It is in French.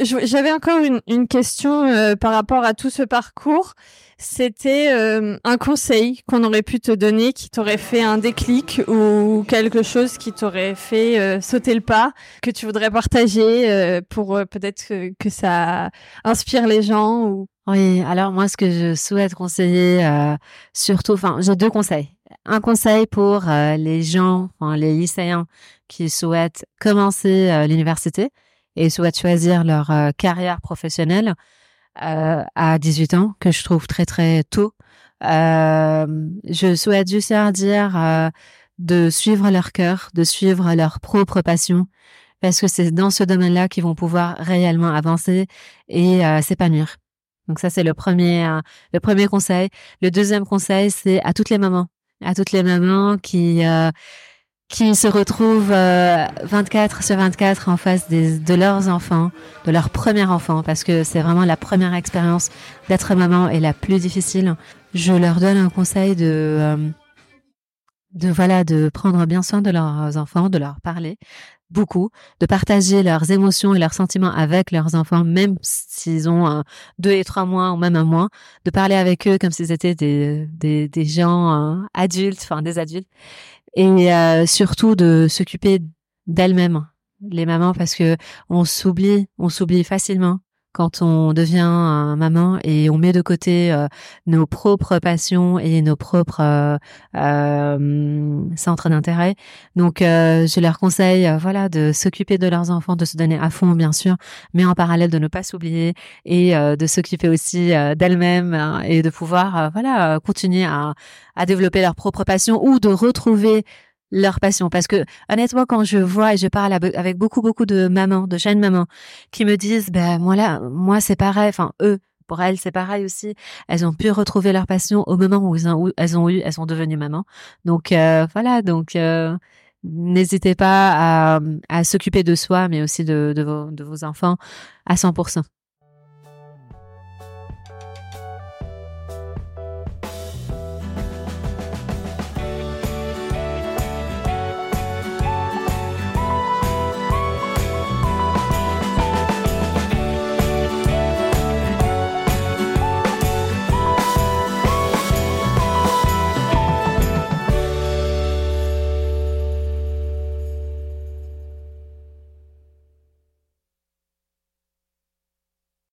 j'avais encore une, question euh, par rapport à tout ce parcours. C'était euh, un conseil qu'on aurait pu te donner qui t'aurait fait un déclic ou quelque chose qui t'aurait fait euh, sauter le pas, que tu voudrais partager pour peut-être que, ça inspire les gens ou... Oui, alors moi ce que je souhaite conseiller, surtout, enfin j'ai deux conseils. Un conseil pour les gens, les lycéens qui souhaitent commencer l'université et souhaitent choisir leur euh, carrière professionnelle euh, à 18 ans, que je trouve très très tôt. Euh, je souhaite juste leur dire euh, de suivre leur cœur, de suivre leur propre passion, parce que c'est dans ce domaine-là qu'ils vont pouvoir réellement avancer et s'épanouir. Donc ça c'est le premier le premier conseil. Le deuxième conseil c'est à toutes les mamans, à toutes les mamans qui qui se retrouvent 24 euh, sur 24 en face des, de leurs enfants, de leur premier enfant, parce que c'est vraiment la première expérience d'être maman et la plus difficile. Je leur donne un conseil de, euh, de voilà, de prendre bien soin de leurs enfants, de leur parler beaucoup, de partager leurs émotions et leurs sentiments avec leurs enfants, même s'ils ont deux et trois mois ou même un mois, de parler avec eux comme s'ils étaient des, des, des gens euh, adultes, enfin des adultes, et euh, surtout de s'occuper d'elles-mêmes, les mamans, parce que on s'oublie, on s'oublie facilement quand on devient maman et on met de côté euh, nos propres passions et nos propres euh, euh centres d'intérêt. Donc, je leur conseille, voilà, de s'occuper de leurs enfants, de se donner à fond, bien sûr, mais en parallèle de ne pas s'oublier et de s'occuper aussi d'elles-mêmes hein, et de pouvoir, voilà, continuer à, à développer leur propre passion ou de retrouver leur passion. Parce que honnêtement, quand je vois et je parle avec beaucoup beaucoup de mamans, de jeunes mamans, qui me disent, ben moi là, moi c'est pareil. Enfin eux, pour elles c'est pareil aussi. Elles ont pu retrouver leur passion au moment où, elles ont eu, elles sont devenues mamans. Donc euh, voilà, donc euh, n'hésitez pas à, à s'occuper de soi, mais aussi de, de, vos, de vos enfants à 100%.